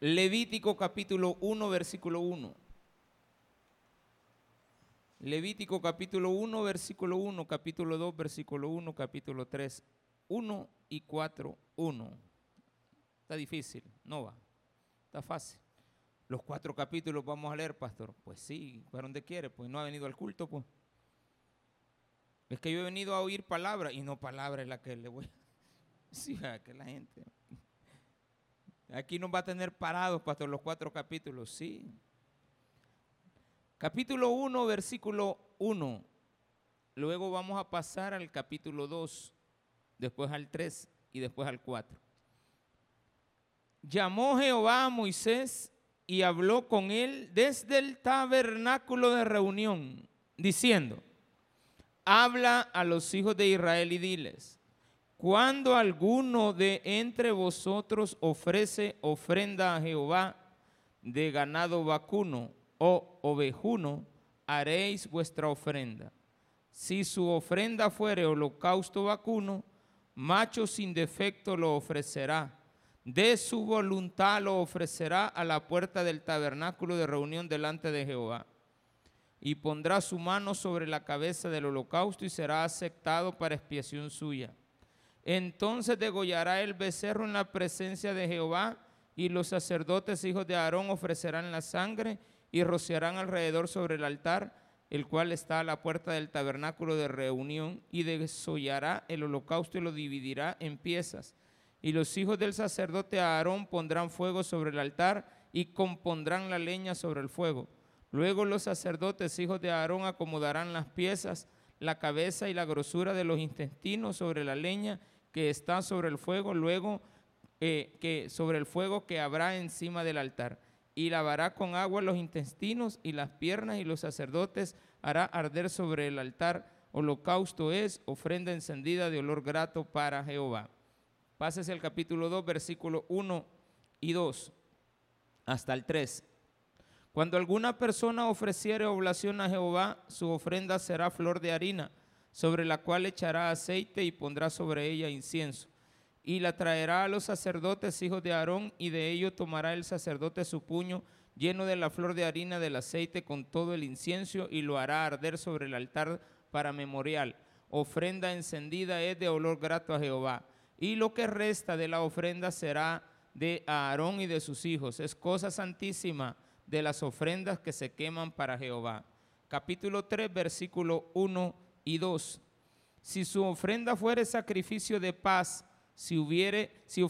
Levítico capítulo 1, versículo 1. Levítico capítulo 1, versículo 1, capítulo 2, versículo 1, capítulo 3, 1 y 4, 1. Está difícil, no va, está fácil. Los cuatro capítulos vamos a leer, pastor. Pues sí, para donde quiere, pues no ha venido al culto, pues. Es que yo he venido a oír palabra y no palabra es la que le voy a... Sí, que la gente... Aquí nos va a tener parados, pastor, los cuatro capítulos, sí. Capítulo 1, versículo 1. Luego vamos a pasar al capítulo 2, después al 3 y después al 4. Llamó Jehová a Moisés y habló con él desde el tabernáculo de reunión, diciendo, habla a los hijos de Israel y diles, cuando alguno de entre vosotros ofrece ofrenda a Jehová de ganado vacuno o ovejuno, haréis vuestra ofrenda. Si su ofrenda fuere holocausto vacuno, macho sin defecto lo ofrecerá. De su voluntad lo ofrecerá a la puerta del tabernáculo de reunión delante de Jehová y pondrá su mano sobre la cabeza del holocausto y será aceptado para expiación suya. Entonces degollará el becerro en la presencia de Jehová y los sacerdotes hijos de Aarón ofrecerán la sangre y rociarán alrededor sobre el altar, el cual está a la puerta del tabernáculo de reunión, y desollará el holocausto y lo dividirá en piezas. Y los hijos del sacerdote Aarón pondrán fuego sobre el altar y compondrán la leña sobre el fuego Luego los sacerdotes, hijos de Aarón, acomodarán las piezas, la cabeza y la grosura de los intestinos sobre la leña que está sobre el fuego, luego eh, que sobre el fuego que habrá encima del altar. Y lavará con agua los intestinos y las piernas, y los sacerdotes hará arder sobre el altar. Holocausto es ofrenda encendida de olor grato para Jehová. Pásese el capítulo 2, versículo 1 y 2 hasta el 3. Cuando alguna persona ofreciere oblación a Jehová, su ofrenda será flor de harina, sobre la cual echará aceite y pondrá sobre ella incienso. Y la traerá a los sacerdotes hijos de Aarón, y de ello tomará el sacerdote su puño lleno de la flor de harina del aceite con todo el incienso, y lo hará arder sobre el altar para memorial. Ofrenda encendida es de olor grato a Jehová. Y lo que resta de la ofrenda será de Aarón y de sus hijos. Es cosa santísima de las ofrendas que se queman para Jehová. Capítulo 3, versículo 1 y 2. Si su ofrenda fuere sacrificio de paz, si hubiere, si,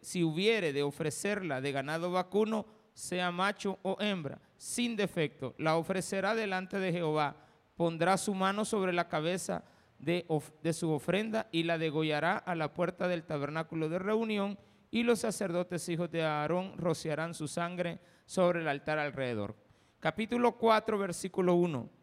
si hubiere de ofrecerla de ganado vacuno, sea macho o hembra, sin defecto, la ofrecerá delante de Jehová, pondrá su mano sobre la cabeza de, de su ofrenda y la degollará a la puerta del tabernáculo de reunión, y los sacerdotes hijos de Aarón rociarán su sangre sobre el altar alrededor. Capítulo 4, versículo 1.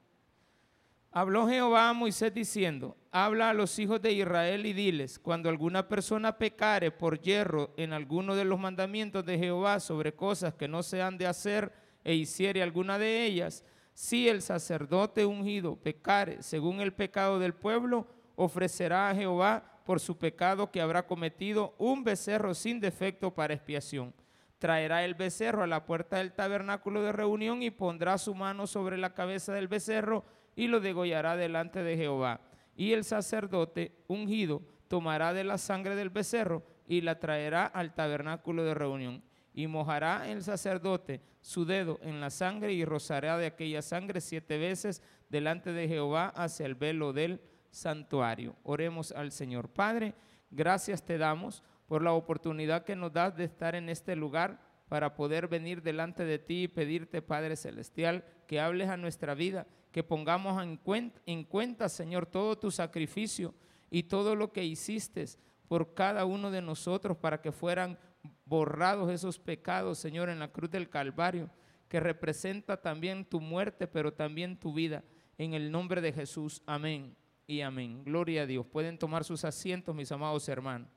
Habló Jehová a Moisés diciendo, habla a los hijos de Israel y diles, cuando alguna persona pecare por hierro en alguno de los mandamientos de Jehová sobre cosas que no se han de hacer e hiciere alguna de ellas, si el sacerdote ungido pecare según el pecado del pueblo, ofrecerá a Jehová por su pecado que habrá cometido un becerro sin defecto para expiación. Traerá el becerro a la puerta del tabernáculo de reunión y pondrá su mano sobre la cabeza del becerro y lo degollará delante de Jehová. Y el sacerdote ungido tomará de la sangre del becerro y la traerá al tabernáculo de reunión. Y mojará el sacerdote su dedo en la sangre y rozará de aquella sangre siete veces delante de Jehová hacia el velo del santuario. Oremos al Señor. Padre, gracias te damos por la oportunidad que nos das de estar en este lugar para poder venir delante de ti y pedirte, Padre Celestial, que hables a nuestra vida, que pongamos en cuenta, en cuenta, Señor, todo tu sacrificio y todo lo que hiciste por cada uno de nosotros para que fueran borrados esos pecados, Señor, en la cruz del Calvario, que representa también tu muerte, pero también tu vida. En el nombre de Jesús, amén y amén. Gloria a Dios. Pueden tomar sus asientos, mis amados hermanos.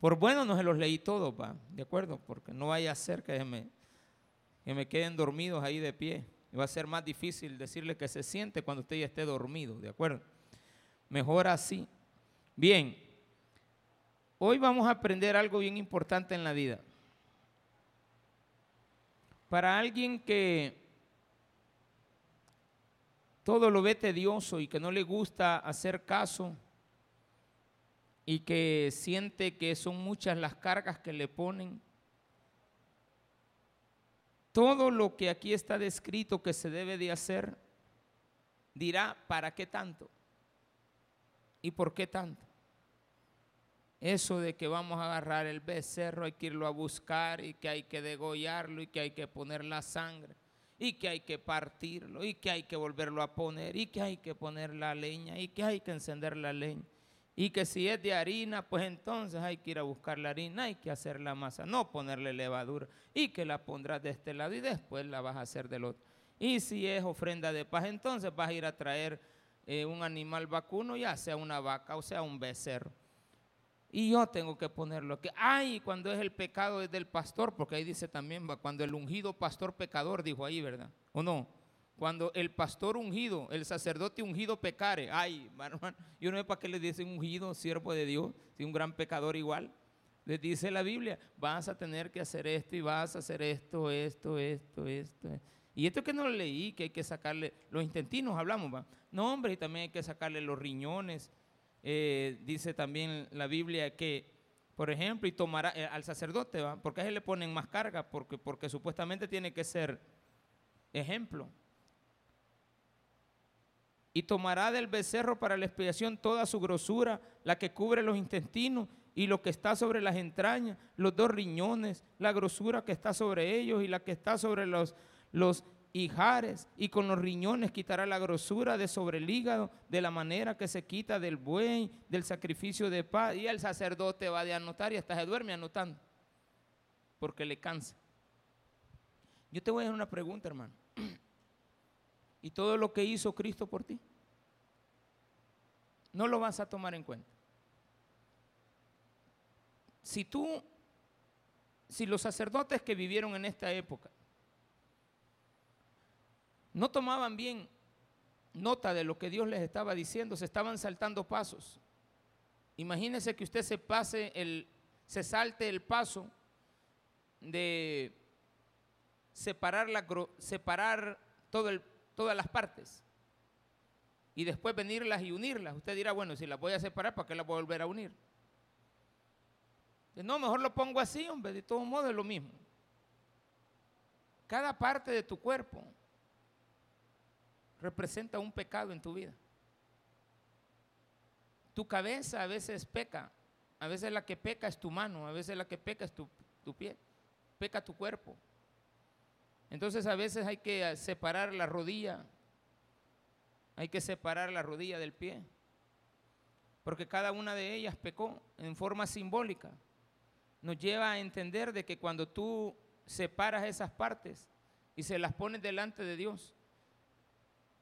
Por bueno no se los leí todos, ¿va? ¿de acuerdo? Porque no vaya a ser que me, que me queden dormidos ahí de pie. Va a ser más difícil decirle que se siente cuando usted ya esté dormido, ¿de acuerdo? Mejor así. Bien, Hoy vamos a aprender algo bien importante en la vida. Para alguien que todo lo ve tedioso y que no le gusta hacer caso y que siente que son muchas las cargas que le ponen, todo lo que aquí está descrito que se debe de hacer, dirá, ¿para qué tanto? ¿Y por qué tanto? Eso de que vamos a agarrar el becerro, hay que irlo a buscar y que hay que degollarlo y que hay que poner la sangre y que hay que partirlo y que hay que volverlo a poner y que hay que poner la leña y que hay que encender la leña. Y que si es de harina, pues entonces hay que ir a buscar la harina, hay que hacer la masa, no ponerle levadura y que la pondrás de este lado y después la vas a hacer del otro. Y si es ofrenda de paz, entonces vas a ir a traer eh, un animal vacuno, ya sea una vaca o sea un becerro. Y yo tengo que ponerlo que, ay, cuando es el pecado es del pastor, porque ahí dice también, cuando el ungido pastor pecador, dijo ahí, ¿verdad? ¿O no? Cuando el pastor ungido, el sacerdote ungido pecare, ay, hermano, yo no sé para qué le dicen ungido, siervo de Dios, si un gran pecador igual. Les dice la Biblia, vas a tener que hacer esto y vas a hacer esto, esto, esto, esto. Y esto que no lo leí, que hay que sacarle, los intentinos hablamos, ¿va? No, hombre, y también hay que sacarle los riñones, eh, dice también la Biblia que, por ejemplo, y tomará eh, al sacerdote, ¿va? porque a él le ponen más carga, porque, porque supuestamente tiene que ser ejemplo. Y tomará del becerro para la expiación toda su grosura, la que cubre los intestinos y lo que está sobre las entrañas, los dos riñones, la grosura que está sobre ellos y la que está sobre los, los hijares y con los riñones quitará la grosura de sobre el hígado de la manera que se quita del buey, del sacrificio de paz. Y el sacerdote va de anotar y hasta se duerme anotando porque le cansa. Yo te voy a hacer una pregunta, hermano. ¿Y todo lo que hizo Cristo por ti? No lo vas a tomar en cuenta. Si tú, si los sacerdotes que vivieron en esta época no tomaban bien nota de lo que Dios les estaba diciendo, se estaban saltando pasos. Imagínese que usted se pase el, se salte el paso de separar, la, separar todo el, todas las partes y después venirlas y unirlas. Usted dirá, bueno, si las voy a separar, ¿para qué las voy a volver a unir? No, mejor lo pongo así, hombre, de todo modo es lo mismo. Cada parte de tu cuerpo representa un pecado en tu vida. Tu cabeza a veces peca, a veces la que peca es tu mano, a veces la que peca es tu, pie, peca tu cuerpo. Entonces a veces hay que separar la rodilla, hay que separar la rodilla del pie, porque cada una de ellas pecó en forma simbólica. Nos lleva a entender de que cuando tú separas esas partes y se las pones delante de Dios,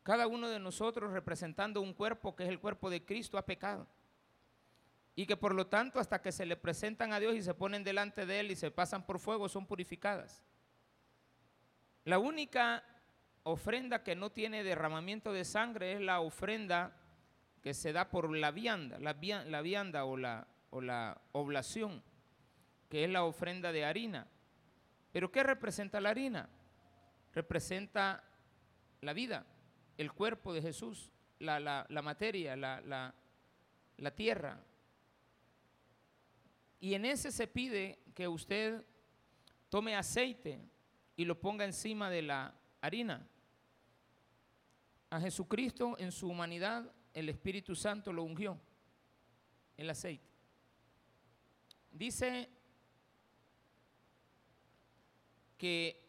cada uno de nosotros representando un cuerpo que es el cuerpo de Cristo ha pecado. Y que por lo tanto hasta que se le presentan a Dios y se ponen delante de Él y se pasan por fuego son purificadas. La única ofrenda que no tiene derramamiento de sangre es la ofrenda que se da por la vianda, la, vianda o la, oblación, que es la ofrenda de harina. ¿Pero qué representa la harina? Representa la vida el cuerpo de Jesús, la, materia, la tierra. Y en ese se pide que usted tome aceite y lo ponga encima de la harina. A Jesucristo en su humanidad el Espíritu Santo lo ungió, el aceite. Dice que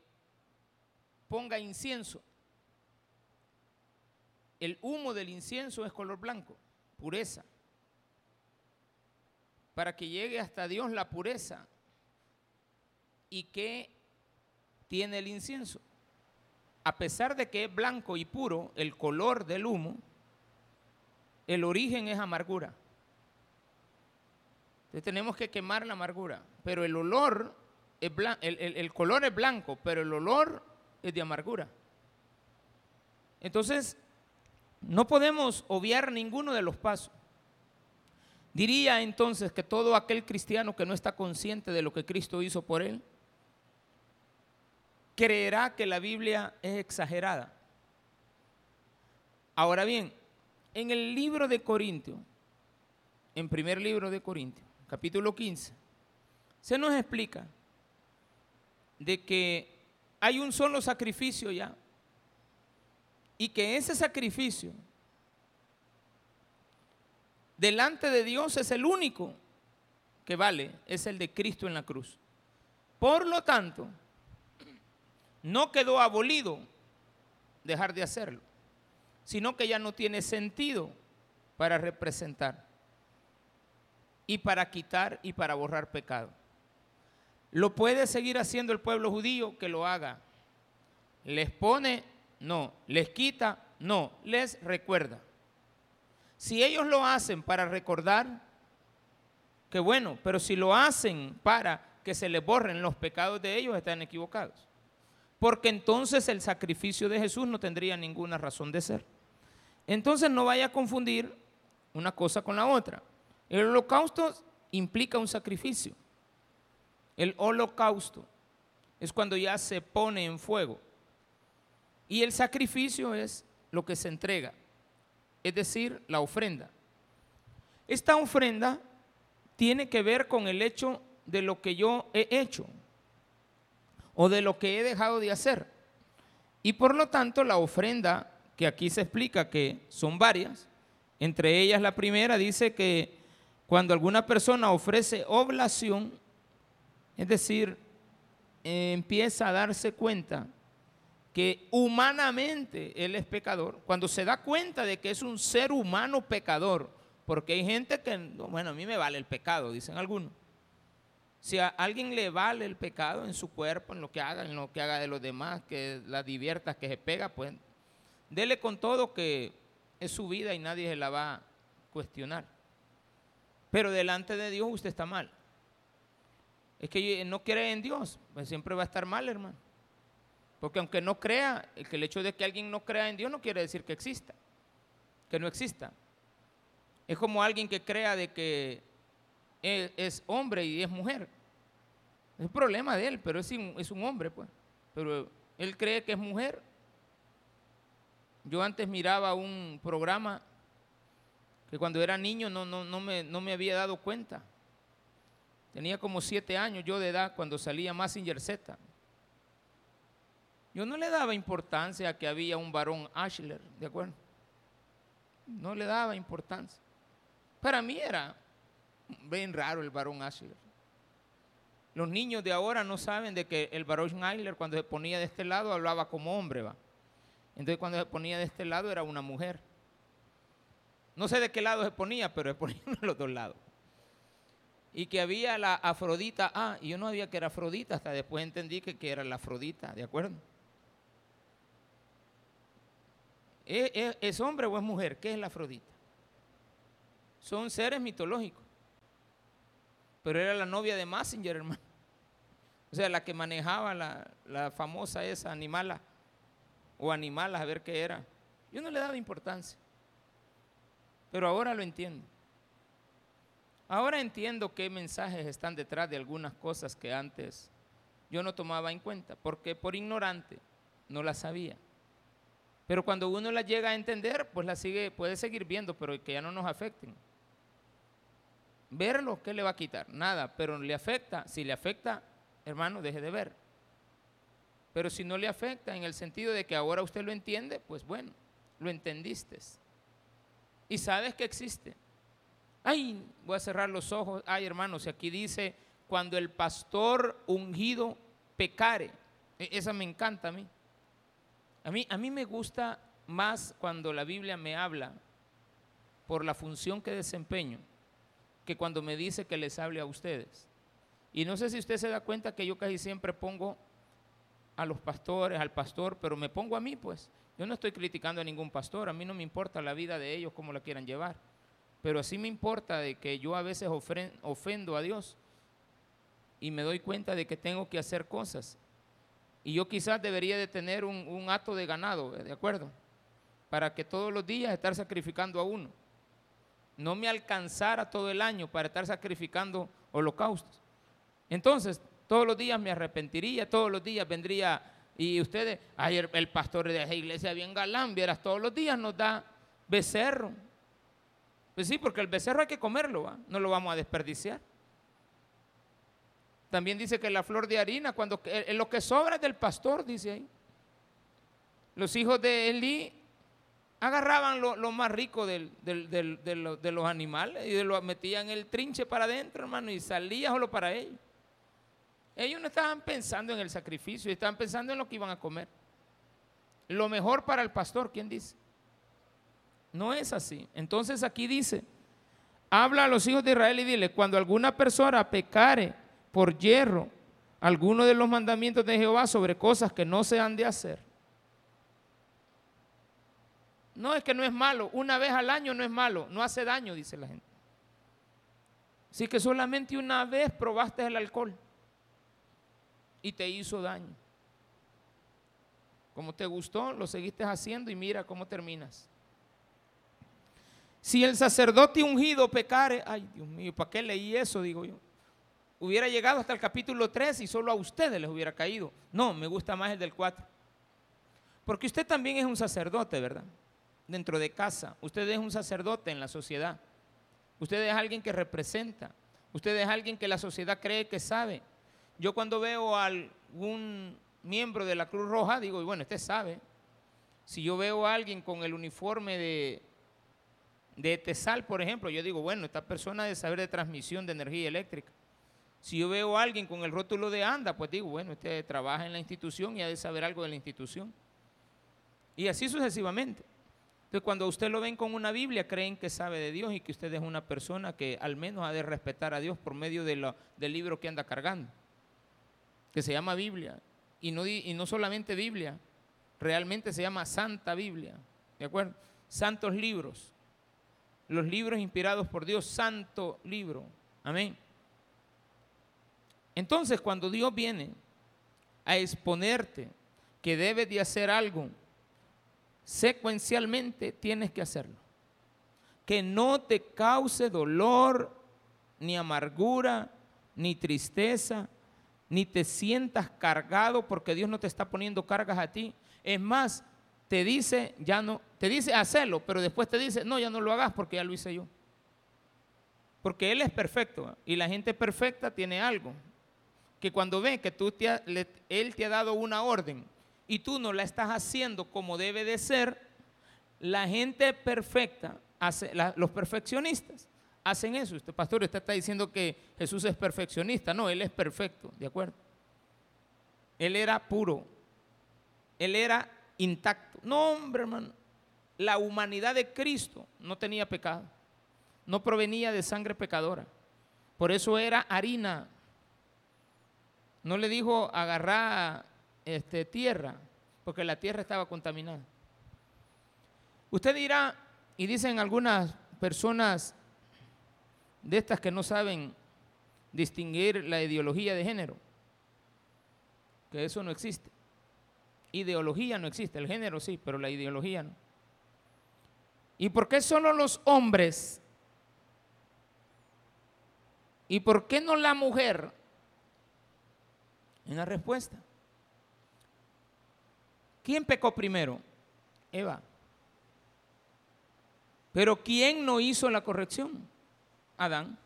ponga incienso el humo del incienso es color blanco, pureza. Para que llegue hasta Dios la pureza. ¿Y qué tiene el incienso? A pesar de que es blanco y puro, el color del humo, el origen es amargura. Entonces tenemos que quemar la amargura. Pero el olor, es el color es blanco, pero el olor es de amargura. Entonces, no podemos obviar ninguno de los pasos. Diría entonces que todo aquel cristiano que no está consciente de lo que Cristo hizo por él, creerá que la Biblia es exagerada. Ahora bien, en el libro de Corintios, en primer libro de Corintios, capítulo 15, se nos explica de que hay un solo sacrificio ya y que ese sacrificio delante de Dios es el único que vale, es el de Cristo en la cruz. Por lo tanto, no quedó abolido dejar de hacerlo, sino que ya no tiene sentido para representar y para quitar y para borrar pecado. ¿Lo puede seguir haciendo el pueblo judío? Que lo haga. ¿Les pone? No. ¿Les quita? No. Les recuerda. Si ellos lo hacen para recordar, qué bueno, pero si lo hacen para que se les borren los pecados de ellos, están equivocados. Porque entonces el sacrificio de Jesús no tendría ninguna razón de ser. Entonces no vaya a confundir una cosa con la otra. El holocausto implica un sacrificio. El holocausto es cuando ya se pone en fuego. Y el sacrificio es lo que se entrega, es decir, la ofrenda. Esta ofrenda tiene que ver con el hecho de lo que yo he hecho o de lo que he dejado de hacer. Y por lo tanto la ofrenda, que aquí se explica que son varias, entre ellas la primera dice que cuando alguna persona ofrece oblación, es decir, empieza a darse cuenta que humanamente él es pecador, cuando se da cuenta de que es un ser humano pecador, porque hay gente que, bueno, a mí me vale el pecado, dicen algunos. Si a alguien le vale el pecado en su cuerpo, en lo que haga, en lo que haga de los demás, que la divierta, que se pega, pues dele con todo que es su vida y nadie se la va a cuestionar. Pero delante de Dios usted está mal es que no cree en Dios, pues siempre va a estar mal, hermano. Porque aunque no crea, el, hecho de que alguien no crea en Dios no quiere decir que exista, que no exista. Es como alguien que crea de que es, hombre y es mujer. Es un problema de él, pero es, es un hombre, pues. Pero él cree que es mujer. Yo antes miraba un programa que cuando era niño no, no, no, me, no me había dado cuenta Tenía como siete años yo de edad cuando salía Massinger Z. Yo no le daba importancia a que había un varón Ashler, ¿de acuerdo? No le daba importancia. Para mí era bien raro el varón Ashler. Los niños de ahora no saben de que el varón Ashler cuando se ponía de este lado hablaba como hombre, va. Entonces cuando se ponía de este lado era una mujer. No sé de qué lado se ponía, pero se ponía de los dos lados y que había la Afrodita Ah, y yo no sabía que era Afrodita, hasta después entendí que, que era la Afrodita, ¿de acuerdo? ¿Es, hombre o es mujer? ¿Qué es la Afrodita? Son seres mitológicos. Pero era la novia de Massinger, hermano. O sea, la que manejaba la, la famosa esa animala o animalas, a ver qué era. Yo no le daba importancia. Pero ahora lo entiendo. Ahora entiendo qué mensajes están detrás de algunas cosas que antes yo no tomaba en cuenta, porque por ignorante no las sabía. Pero cuando uno las llega a entender, pues las sigue, puede seguir viendo, pero que ya no nos afecten. Verlo, ¿qué le va a quitar? Nada, pero le afecta. Si le afecta, hermano, deje de ver. Pero si no le afecta en el sentido de que ahora usted lo entiende, pues bueno, lo entendiste. Y sabes que existe. Ay, voy a cerrar los ojos. Ay, hermanos, aquí dice, cuando el pastor ungido pecare. E, esa me encanta a mí. A mí, a mí me gusta más cuando la Biblia me habla por la función que desempeño que cuando me dice que les hable a ustedes. Y no sé si usted se da cuenta que yo casi siempre pongo a los pastores, al pastor, pero me pongo a mí, pues. Yo no estoy criticando a ningún pastor, a mí no me importa la vida de ellos, cómo la quieran llevar. Pero así me importa de que yo a veces ofendo a Dios y me doy cuenta de que tengo que hacer cosas. Y yo quizás debería de tener un, un de ganado, ¿de acuerdo? Para que todos los días estar sacrificando a uno. No me alcanzara todo el año para estar sacrificando holocaustos. Entonces, todos los días me arrepentiría, todos los días vendría, y ustedes, ayer el pastor de esa iglesia bien galán, vieras, todos los días nos da becerro. Pues sí, porque el becerro hay que comerlo, no lo vamos a desperdiciar. También dice que la flor de harina, cuando lo que sobra es del pastor, dice ahí. Los hijos de Elí agarraban lo, más rico de, los animales y lo metían el trinche para adentro, hermano, y salía solo para ellos. Ellos no estaban pensando en el sacrificio, estaban pensando en lo que iban a comer. Lo mejor para el pastor, ¿quién dice? No es así. Entonces aquí dice, habla a los hijos de Israel y dile, cuando alguna persona pecare por hierro alguno de los mandamientos de Jehová sobre cosas que no se han de hacer, no es que no es malo, una vez al año no es malo, no hace daño, dice la gente. Así que solamente una vez probaste el alcohol y te hizo daño. Como te gustó, lo seguiste haciendo y mira cómo terminas. Si el sacerdote ungido pecare, ay Dios mío, ¿para qué leí eso? Digo yo. Hubiera llegado hasta el capítulo 3 y solo a ustedes les hubiera caído. No, me gusta más el del 4. Porque usted también es un sacerdote, ¿verdad? Dentro de casa, usted es un sacerdote en la sociedad, usted es alguien que representa, usted es alguien que la sociedad cree que sabe. Yo cuando veo a algún miembro de la Cruz Roja, digo, bueno, usted sabe. Si yo veo a alguien con el uniforme de, de TESAL, por ejemplo, yo digo, bueno, esta persona debe saber de transmisión de energía eléctrica. Si yo veo a alguien con el rótulo de ANDA, pues digo, bueno, usted trabaja en la institución y ha de saber algo de la institución. Y así sucesivamente. Entonces, cuando usted lo ven con una Biblia, creen que sabe de Dios y que usted es una persona que al menos ha de respetar a Dios por medio de del libro que anda cargando, que se llama Biblia. Y no, y no solamente Biblia, realmente se llama Santa Biblia, ¿de acuerdo? Santos libros, los libros inspirados por Dios, santo libro, amén. Entonces, cuando Dios viene a exponerte que debes de hacer algo, secuencialmente tienes que hacerlo. Que no te cause dolor, ni amargura, ni tristeza, ni te sientas cargado porque Dios no te está poniendo cargas a ti. Es más, te dice, ya no, te dice hacerlo, pero después te dice, no, ya no lo hagas porque ya lo hice yo. Porque Él es perfecto y la gente perfecta tiene algo. Que cuando ve que tú Él te ha dado una orden y tú no la estás haciendo como debe de ser, la gente perfecta, hace, los perfeccionistas, hacen eso. Este pastor, usted está diciendo que Jesús es perfeccionista. No, Él es perfecto, ¿de acuerdo? Él era puro. Él era intacto. No, hombre, hermano. La humanidad de Cristo no tenía pecado. No provenía de sangre pecadora. Por eso era harina. No le dijo agarrar este, tierra, porque la tierra estaba contaminada. Usted dirá, y dicen algunas personas de estas que no saben distinguir la ideología de género, que eso no existe. Ideología no existe, el género sí, pero la ideología no. ¿Y por qué solo los hombres? ¿Y por qué no la mujer? Una respuesta. ¿Quién pecó primero? Eva. Pero ¿quién no hizo la corrección? Adán.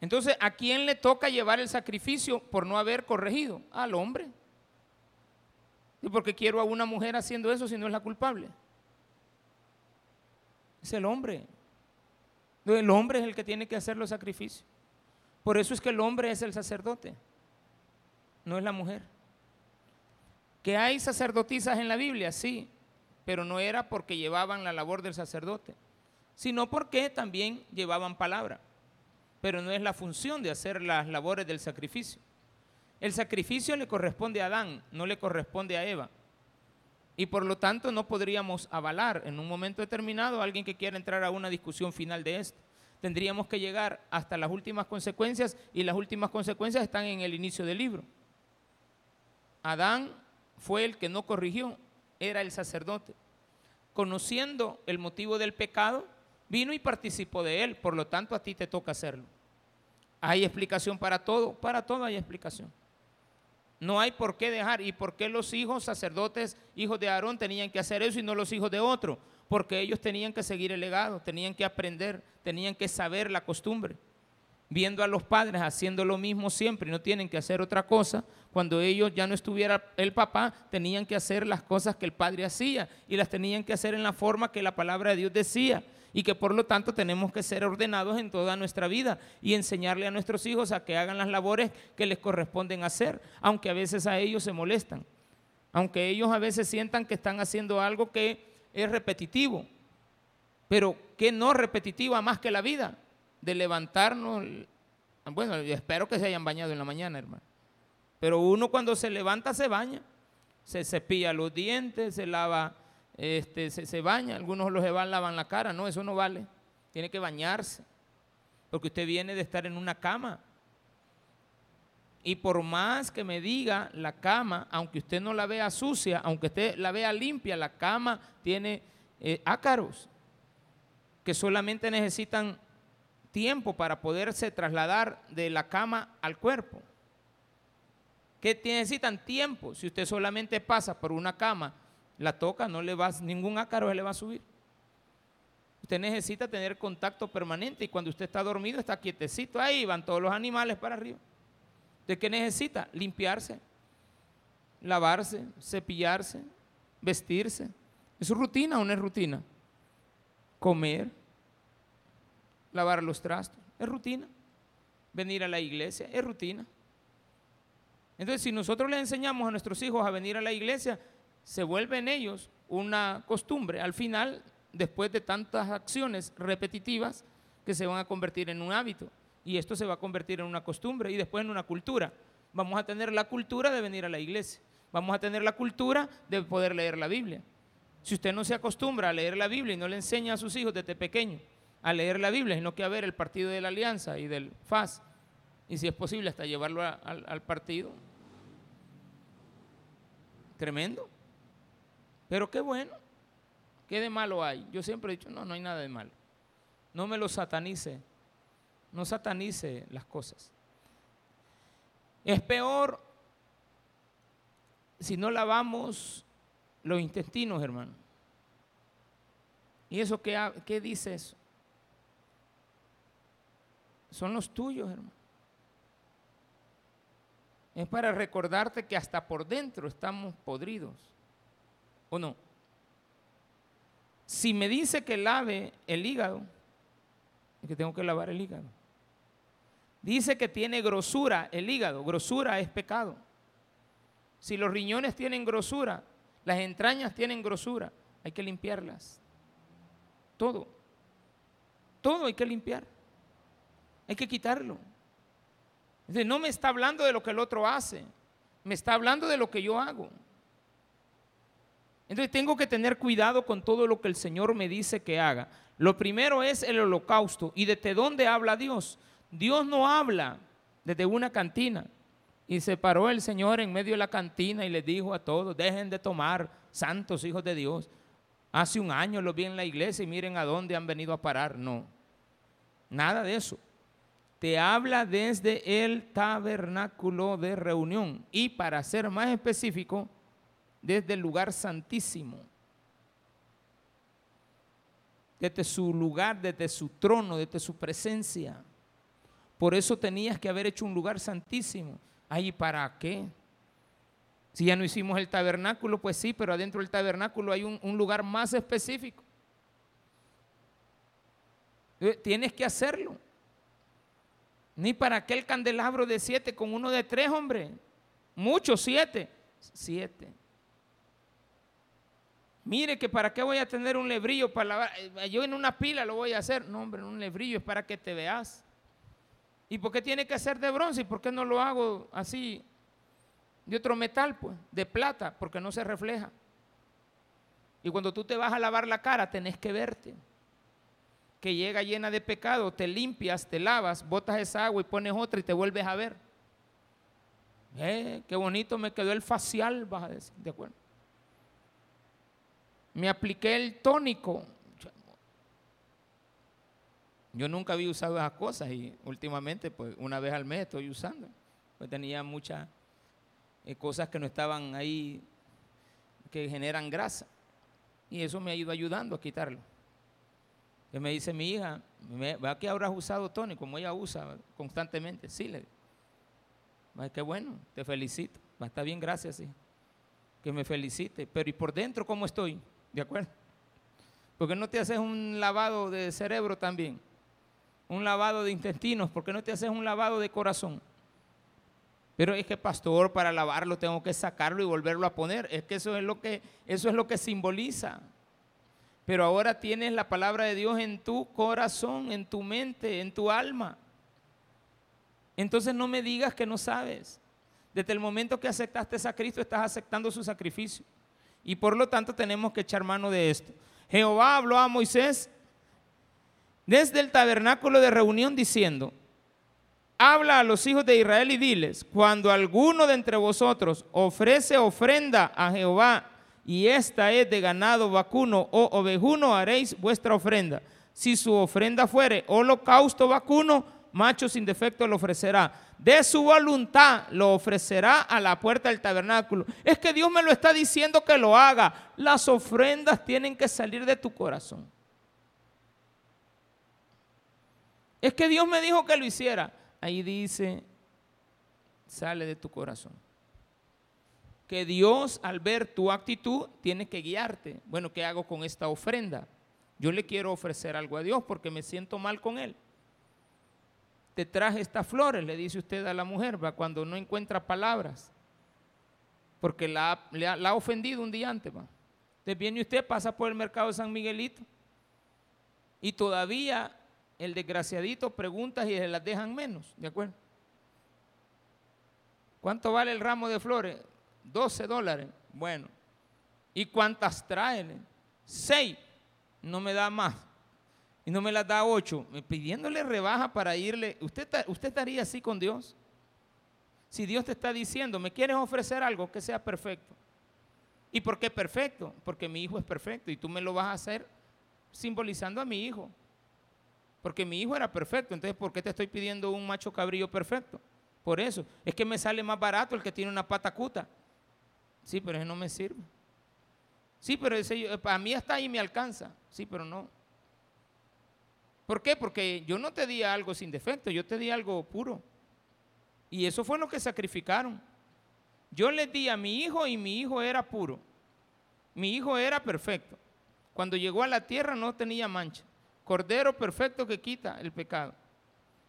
Entonces, ¿a quién le toca llevar el sacrificio por no haber corregido? Al hombre. ¿Y por qué quiero a una mujer haciendo eso si no es la culpable? Es el hombre. El hombre es el que tiene que hacer los sacrificios. Por eso es que el hombre es el sacerdote, no es la mujer. ¿Que hay sacerdotisas en la Biblia? Sí, pero no era porque llevaban la labor del sacerdote, sino porque también llevaban palabra. Pero no es la función de hacer las labores del sacrificio. El sacrificio le corresponde a Adán, no le corresponde a Eva. Y por lo tanto no podríamos avalar en un momento determinado a alguien que quiera entrar a una discusión final de esto. Tendríamos que llegar hasta las últimas consecuencias y las últimas consecuencias están en el inicio del libro. Adán fue el que no corrigió, era el sacerdote. Conociendo el motivo del pecado, Vino y participó de él, por lo tanto a ti te toca hacerlo. Hay explicación para todo, para todo hay explicación. No hay por qué dejar. ¿Y por qué los hijos sacerdotes, hijos de Aarón, tenían que hacer eso y no los hijos de otro? Porque ellos tenían que seguir el legado, tenían que aprender, tenían que saber la costumbre. Viendo a los padres haciendo lo mismo siempre y no tienen que hacer otra cosa, cuando ellos ya no estuviera el papá, tenían que hacer las cosas que el padre hacía y las tenían que hacer en la forma que la palabra de Dios decía y que por lo tanto tenemos que ser ordenados en toda nuestra vida y enseñarle a nuestros hijos a que hagan las labores que les corresponden hacer, aunque a veces a ellos se molestan, aunque ellos a veces sientan que están haciendo algo que es repetitivo, pero que no repetitiva más que la vida, de levantarnos, bueno, espero que se hayan bañado en la mañana, hermano, pero uno cuando se levanta se baña, se cepilla los dientes, se lava este, se, baña, algunos los van, lavan la cara, no, eso no vale, tiene que bañarse, porque usted viene de estar en una cama. Y por más que me diga la cama, aunque usted no la vea sucia, aunque usted la vea limpia, la cama tiene eh, ácaros que solamente necesitan tiempo para poderse trasladar de la cama al cuerpo. ¿Qué necesitan tiempo? Si usted solamente pasa por una cama la toca, no le va, ningún ácaro le va a subir. Usted necesita tener contacto permanente y cuando usted está dormido está quietecito, ahí van todos los animales para arriba. ¿De qué necesita? Limpiarse, lavarse, cepillarse, vestirse. ¿Es rutina o no es rutina? Comer, lavar los trastos, es rutina. Venir a la iglesia, es rutina. Entonces, si nosotros le enseñamos a nuestros hijos a venir a la iglesia, se vuelve en ellos una costumbre. Al final, después de tantas acciones repetitivas, que se van a convertir en un hábito. Y esto se va a convertir en una costumbre y después en una cultura. Vamos a tener la cultura de venir a la iglesia. Vamos a tener la cultura de poder leer la Biblia. Si usted no se acostumbra a leer la Biblia y no le enseña a sus hijos desde pequeño a leer la Biblia, sino que a ver el partido de la Alianza y del FAS, y si es posible hasta llevarlo al partido, tremendo. Pero qué bueno, ¿qué de malo hay? Yo siempre he dicho, no, no hay nada de malo. No me lo satanice, no satanice las cosas. Es peor si no lavamos los intestinos, hermano. ¿Y eso qué, qué dice eso? Son los tuyos, hermano. Es para recordarte que hasta por dentro estamos podridos. ¿O no? Si me dice que lave el hígado, es que tengo que lavar el hígado. Dice que tiene grosura el hígado. Grosura es pecado. Si los riñones tienen grosura, las entrañas tienen grosura, hay que limpiarlas. Todo. Todo hay que limpiar. Hay que quitarlo. no me está hablando de lo que el otro hace, me está hablando de lo que yo hago. Entonces tengo que tener cuidado con todo lo que el Señor me dice que haga. Lo primero es el holocausto. ¿Y desde dónde habla Dios? Dios no habla desde una cantina. Y se paró el Señor en medio de la cantina y le dijo a todos, dejen de tomar, santos hijos de Dios. Hace un año lo vi en la iglesia y miren a dónde han venido a parar. No, nada de eso. Te habla desde el tabernáculo de reunión. Y para ser más específico, desde el lugar santísimo, desde su lugar, desde su trono, desde su presencia. Por eso tenías que haber hecho un lugar santísimo. Ahí para qué? Si ya no hicimos el tabernáculo, pues sí, pero adentro del tabernáculo hay un, un lugar más específico. Eh, tienes que hacerlo. Ni para aquel candelabro de siete con uno de tres, hombre. Muchos, siete. Siete. Mire que para qué voy a tener un lebrillo para lavar. Eh, yo en una pila lo voy a hacer. No, hombre, un lebrillo es para que te veas. ¿Y por qué tiene que ser de bronce? ¿Y por qué no lo hago así de otro metal, pues? De plata, porque no se refleja. Y cuando tú te vas a lavar la cara, tenés que verte. Que llega llena de pecado, te limpias, te lavas, botas esa agua y pones otra y te vuelves a ver. Eh, qué bonito me quedó el facial, vas a decir, ¿de acuerdo? me apliqué el tónico. Yo nunca había usado esas cosas y últimamente, pues una vez al mes estoy usando. Pues tenía muchas eh, cosas que no estaban ahí, que generan grasa. Y eso me ha ido ayudando a quitarlo. Y me dice mi hija, ¿va que habrás usado Tony? Como ella usa constantemente. Sí, le digo. Qué bueno, te felicito. Está bien, gracias, sí. Que me felicite. Pero ¿y por dentro cómo estoy? ¿De acuerdo? ¿Por qué no te haces un lavado de cerebro también? Un lavado de intestinos. ¿Por qué no te haces un lavado de corazón? Pero es que pastor, para lavarlo tengo que sacarlo y volverlo a poner. Es que eso es lo que eso es lo que simboliza. Pero ahora tienes la palabra de Dios en tu corazón, en tu mente, en tu alma. Entonces no me digas que no sabes. Desde el momento que aceptaste a Cristo, estás aceptando su sacrificio. Y por lo tanto tenemos que echar mano de esto. Jehová habló a Moisés desde el tabernáculo de reunión diciendo, habla a los hijos de Israel y diles, cuando alguno de entre vosotros ofrece ofrenda a Jehová y esta es de ganado vacuno o ovejuno, haréis vuestra ofrenda. Si su ofrenda fuere holocausto vacuno, macho sin defecto lo ofrecerá. De su voluntad lo ofrecerá a la puerta del tabernáculo. Es que Dios me lo está diciendo que lo haga. Las ofrendas tienen que salir de tu corazón. Es que Dios me dijo que lo hiciera. Ahí dice, sale de tu corazón que Dios al ver tu actitud tiene que guiarte. Bueno, ¿qué hago con esta ofrenda? Yo le quiero ofrecer algo a Dios porque me siento mal con Él. Te traje estas flores, le dice usted a la mujer, va, cuando no encuentra palabras, porque la, ha ofendido un día antes. Va. Entonces viene usted, pasa por el mercado de San Miguelito y todavía el desgraciadito pregunta y se las dejan menos, ¿de acuerdo? ¿Cuánto vale el ramo de flores? 12 dólares. Bueno. ¿Y cuántas traen? Seis. No me da más. Y no me las da ocho. Pidiéndole rebaja para irle. ¿Usted, ¿Usted estaría así con Dios? Si Dios te está diciendo, me quieres ofrecer algo que sea perfecto. ¿Y por qué perfecto? Porque mi hijo es perfecto y tú me lo vas a hacer simbolizando a mi hijo. Porque mi hijo era perfecto, entonces ¿por qué te estoy pidiendo un macho cabrillo perfecto? Por eso, es que me sale más barato el que tiene una pata cuta. Sí, pero ese no me sirve. Sí, pero ese, para mí hasta ahí me alcanza. Sí, pero no. ¿Por qué? Porque yo no te di algo sin defecto, yo te di algo puro. Y eso fue lo que sacrificaron. Yo les di a mi hijo y mi hijo era puro. Mi hijo era perfecto. Cuando llegó a la tierra no tenía mancha. Cordero perfecto que quita el pecado.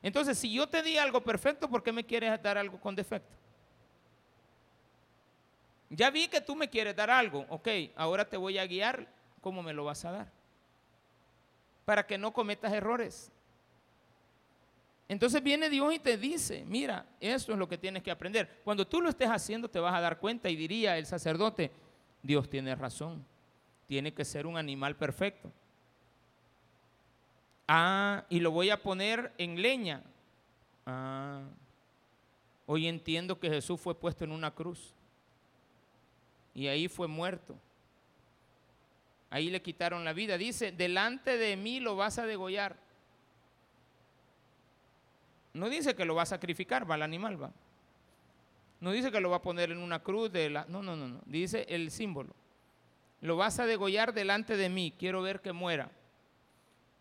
Entonces, si yo te di algo perfecto, ¿por qué me quieres dar algo con defecto? Ya vi que tú me quieres dar algo, ok, ahora te voy a guiar cómo me lo vas a dar. Para que no cometas errores. Entonces viene Dios y te dice, mira, eso es lo que tienes que aprender. Cuando tú lo estés haciendo te vas a dar cuenta y diría el sacerdote, Dios tiene razón, tiene que ser un animal perfecto. Ah, y lo voy a poner en leña. Ah, hoy entiendo que Jesús fue puesto en una cruz y ahí fue muerto. Ahí le quitaron la vida. Dice, delante de mí lo vas a degollar. No dice que lo va a sacrificar, va al animal, va. No dice que lo va a poner en una cruz de la... No, no, no, no. Dice el símbolo. Lo vas a degollar delante de mí. Quiero ver que muera.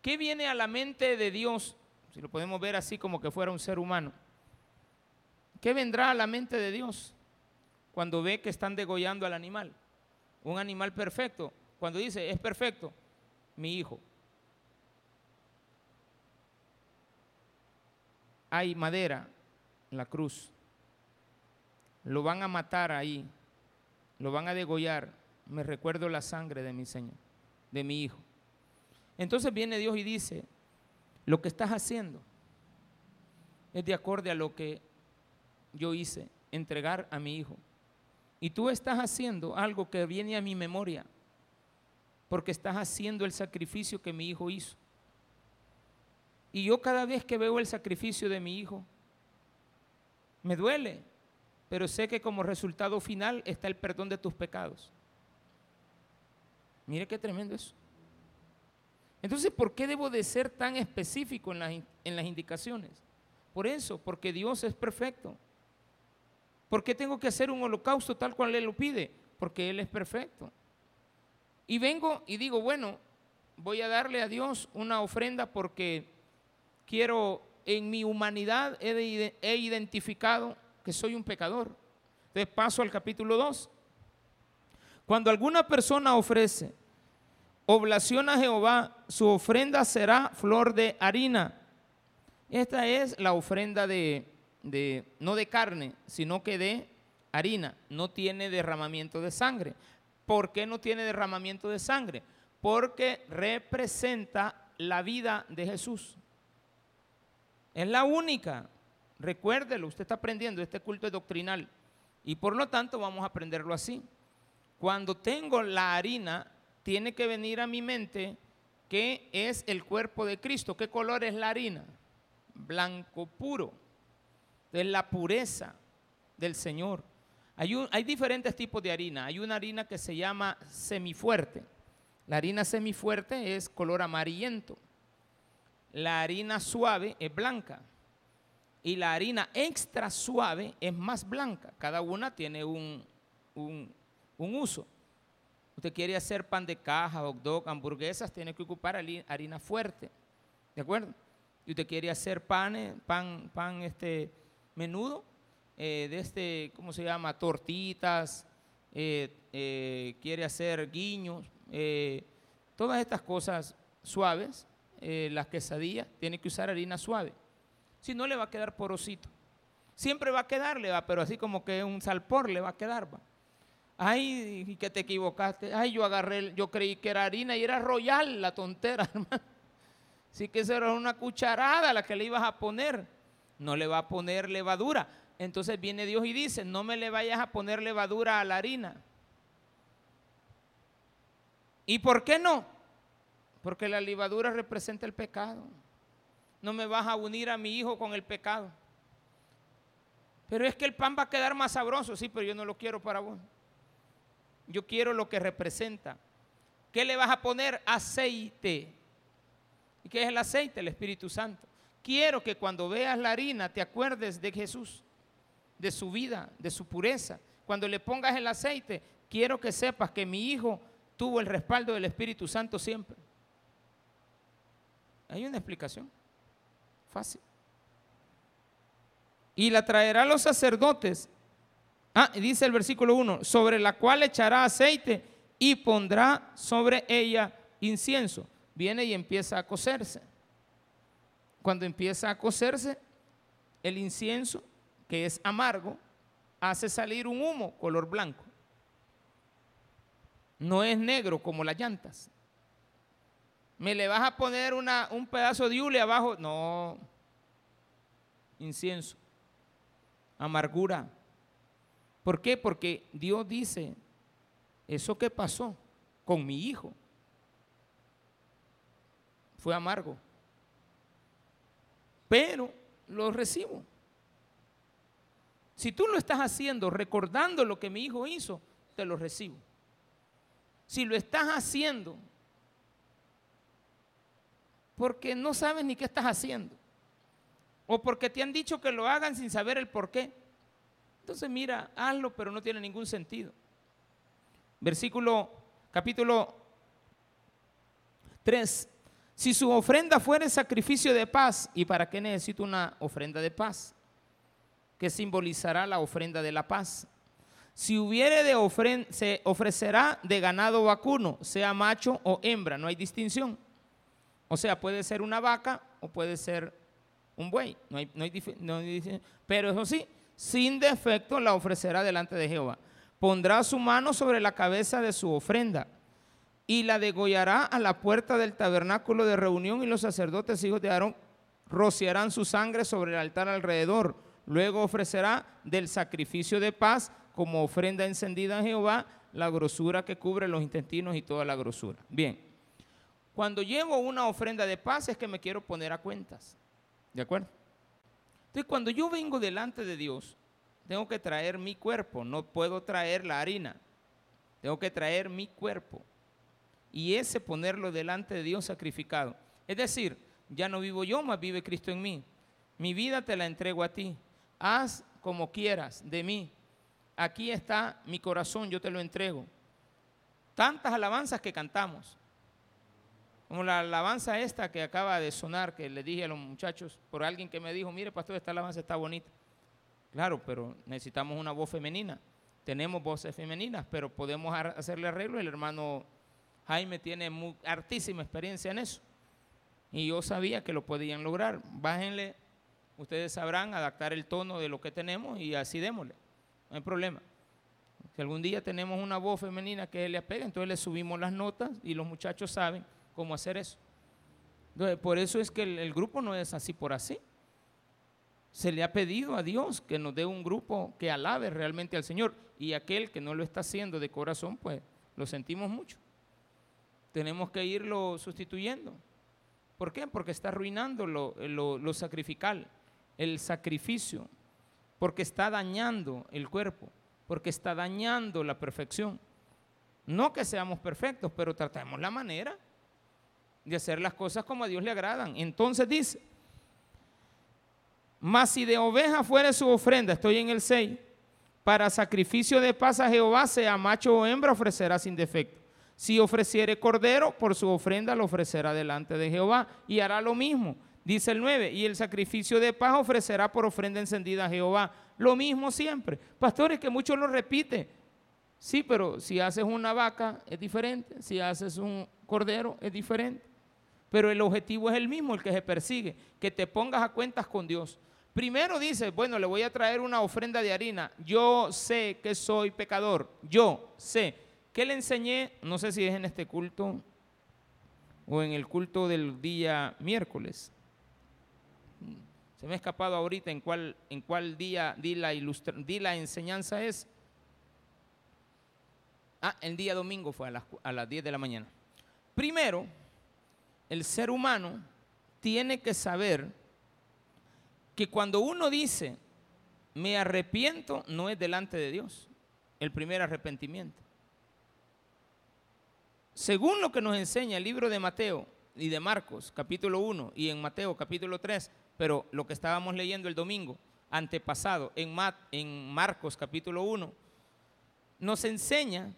¿Qué viene a la mente de Dios? Si lo podemos ver así como que fuera un ser humano. ¿Qué vendrá a la mente de Dios? Cuando ve que están degollando al animal. Un animal perfecto. Cuando dice, es perfecto, mi hijo. Hay madera, la cruz. Lo van a matar ahí. Lo van a degollar. Me recuerdo la sangre de mi Señor, de mi hijo. Entonces viene Dios y dice, lo que estás haciendo es de acorde a lo que yo hice, entregar a mi hijo. Y tú estás haciendo algo que viene a mi memoria, porque estás haciendo el sacrificio que mi hijo hizo. Y yo cada vez que veo el sacrificio de mi hijo, me duele, pero sé que como resultado final está el perdón de tus pecados. Mire qué tremendo eso. Entonces, ¿por qué debo de ser tan específico en las, en las indicaciones? Por eso, porque Dios es perfecto. ¿Por qué tengo que hacer un holocausto tal cual Él lo pide? Porque Él es perfecto. Y vengo y digo, bueno, voy a darle a Dios una ofrenda porque quiero, en mi humanidad he, identificado que soy un pecador. Entonces paso al capítulo 2. Cuando alguna persona ofrece oblación a Jehová, su ofrenda será flor de harina. Esta es la ofrenda de, no de carne, sino que de harina. No tiene derramamiento de sangre. ¿Por qué no tiene derramamiento de sangre? Porque representa la vida de Jesús. Es la única. Recuérdelo, usted está aprendiendo, este culto es doctrinal. Y por lo tanto vamos a aprenderlo así. Cuando tengo la harina, tiene que venir a mi mente que es el cuerpo de Cristo. ¿Qué color es la harina? Blanco puro. Es la pureza del Señor. Hay, hay diferentes tipos de harina. Hay una harina que se llama semifuerte. La harina semifuerte es color amarillento. La harina suave es blanca. Y la harina extra suave es más blanca. Cada una tiene un, un uso. Usted quiere hacer pan de caja, hot dog, hamburguesas, tiene que ocupar harina fuerte. ¿De acuerdo? Y usted quiere hacer pan, pan, pan este, menudo, eh, de este, ¿cómo se llama? Tortitas, eh, eh, quiere hacer guiños, todas estas cosas suaves, las quesadillas, tiene que usar harina suave. Si no, le va a quedar porosito. Siempre va a quedarle, va, pero así como que un salpor le va a quedar, va. Ay, que te equivocaste. Ay, yo agarré, yo creí que era harina y era royal la tontera, hermano. Así que eso era una cucharada la que le ibas a poner. No le va a poner levadura. Entonces viene Dios y dice, no me le vayas a poner levadura a la harina. ¿Y por qué no? Porque la levadura representa el pecado. No me vas a unir a mi hijo con el pecado. Pero es que el pan va a quedar más sabroso, sí, pero yo no lo quiero para vos. Yo quiero lo que representa. ¿Qué le vas a poner? Aceite. ¿Y qué es el aceite? El Espíritu Santo. Quiero que cuando veas la harina te acuerdes de Jesús, de su vida, de su pureza. Cuando le pongas el aceite, quiero que sepas que mi hijo tuvo el respaldo del Espíritu Santo siempre. Hay una explicación. Fácil. Y la traerá a los sacerdotes Ah, dice el versículo 1, sobre la cual echará aceite y pondrá sobre ella incienso. Viene y empieza a cocerse. Cuando empieza a cocerse, el incienso, que es amargo, hace salir un humo color blanco. No es negro como las llantas. ¿Me le vas a poner un pedazo de hule abajo? No. Incienso. Amargura. ¿Por qué? Porque Dios dice, eso que pasó con mi hijo fue amargo, pero lo recibo. Si tú lo estás haciendo recordando lo que mi hijo hizo, te lo recibo. Si lo estás haciendo porque no sabes ni qué estás haciendo, o porque te han dicho que lo hagan sin saber el por qué, entonces mira, hazlo, pero no tiene ningún sentido. Versículo, capítulo 3. Si su ofrenda fuera sacrificio de paz, ¿y para qué necesito una ofrenda de paz? Que simbolizará la ofrenda de la paz. Si hubiere de ofrenda, se ofrecerá de ganado vacuno, sea macho o hembra, no hay distinción. O sea, puede ser una vaca o puede ser un buey, no hay, no hay, no hay pero eso sí, sin defecto la ofrecerá delante de Jehová. Pondrá su mano sobre la cabeza de su ofrenda y la degollará a la puerta del tabernáculo de reunión y los sacerdotes hijos de Aarón rociarán su sangre sobre el altar alrededor. Luego ofrecerá del sacrificio de paz como ofrenda encendida a Jehová la grosura que cubre los intestinos y toda la grosura. Bien, cuando llevo una ofrenda de paz es que me quiero poner a cuentas. ¿De acuerdo? Entonces, cuando yo vengo delante de Dios, tengo que traer mi cuerpo, no puedo traer la harina, tengo que traer mi cuerpo. Y ese ponerlo delante de Dios sacrificado. Es decir, ya no vivo yo, más vive Cristo en mí. Mi vida te la entrego a ti. Haz como quieras de mí. Aquí está mi corazón, yo te lo entrego. Tantas alabanzas que cantamos. Como la alabanza esta que acaba de sonar, que le dije a los muchachos, por alguien que me dijo, mire pastor, esta alabanza está bonita. Claro, pero necesitamos una voz femenina. Tenemos voces femeninas, pero podemos hacerle arreglo. El hermano Jaime tiene muy, hartísima experiencia en eso. Y yo sabía que lo podían lograr. Bájenle, ustedes sabrán adaptar el tono de lo que tenemos y así démosle. No hay problema. Si algún día tenemos una voz femenina que le apega, entonces le subimos las notas y los muchachos saben cómo hacer eso. Entonces, por eso es que el grupo no es así por así se le ha pedido a Dios que nos dé un grupo que alabe realmente al Señor. Y aquel que no lo está haciendo de corazón, pues lo sentimos mucho. Tenemos que irlo sustituyendo. ¿Por qué? Porque está arruinando lo, lo sacrificial, el sacrificio, porque está dañando el cuerpo, porque está dañando la perfección. No que seamos perfectos, pero tratemos la manera de hacer las cosas como a Dios le agradan. Entonces dice, mas si de oveja fuere su ofrenda, estoy en el 6, para sacrificio de paz a Jehová, sea macho o hembra, ofrecerá sin defecto. Si ofreciere cordero, por su ofrenda lo ofrecerá delante de Jehová y hará lo mismo. Dice el 9, y el sacrificio de paz ofrecerá por ofrenda encendida a Jehová. Lo mismo siempre. Pastores, que muchos lo repiten. Sí, pero si haces una vaca es diferente, si haces un cordero es diferente. Pero el objetivo es el mismo, el que se persigue, que te pongas a cuentas con Dios. Primero dice, bueno, le voy a traer una ofrenda de harina. Yo sé que soy pecador. Yo sé. ¿Qué le enseñé? No sé si es en este culto o en el culto del día miércoles. Se me ha escapado ahorita en cuál, en cuál día di la, di la enseñanza es. Ah, el día domingo fue a las, a las 10 de la mañana. Primero, el ser humano tiene que saber que cuando uno dice, me arrepiento, no es delante de Dios, el primer arrepentimiento. Según lo que nos enseña el libro de Mateo y de Marcos, capítulo 1, y en Mateo, capítulo 3, pero lo que estábamos leyendo el domingo antepasado en, en Marcos, capítulo 1, nos enseña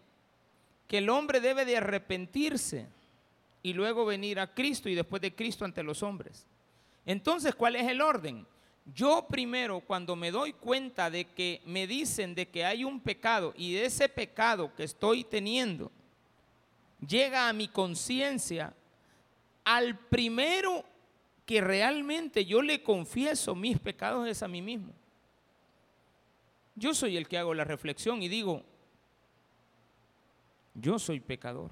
que el hombre debe de arrepentirse y luego venir a Cristo y después de Cristo ante los hombres. Entonces, ¿cuál es el orden? Yo primero, cuando me doy cuenta de que me dicen de que hay un pecado y de ese pecado que estoy teniendo llega a mi conciencia, al primero que realmente yo le confieso mis pecados es a mí mismo. Yo soy el que hago la reflexión y digo, yo soy pecador.